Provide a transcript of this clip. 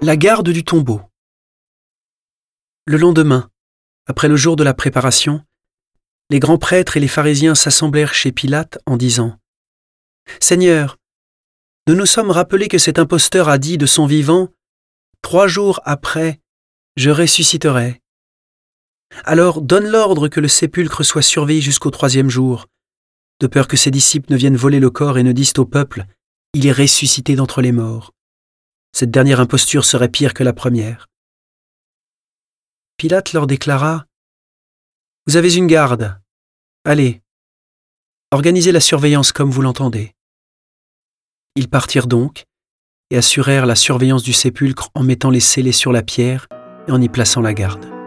La garde du tombeau. Le lendemain, après le jour de la préparation, les grands prêtres et les pharisiens s'assemblèrent chez Pilate en disant Seigneur, nous nous sommes rappelés que cet imposteur a dit de son vivant Trois jours après, je ressusciterai. Alors donne l'ordre que le sépulcre soit surveillé jusqu'au troisième jour, de peur que ses disciples ne viennent voler le corps et ne disent au peuple Il est ressuscité d'entre les morts. Cette dernière imposture serait pire que la première. Pilate leur déclara Vous avez une garde. Allez, organisez la surveillance comme vous l'entendez. Ils partirent donc et assurèrent la surveillance du sépulcre en mettant les scellés sur la pierre et en y plaçant la garde.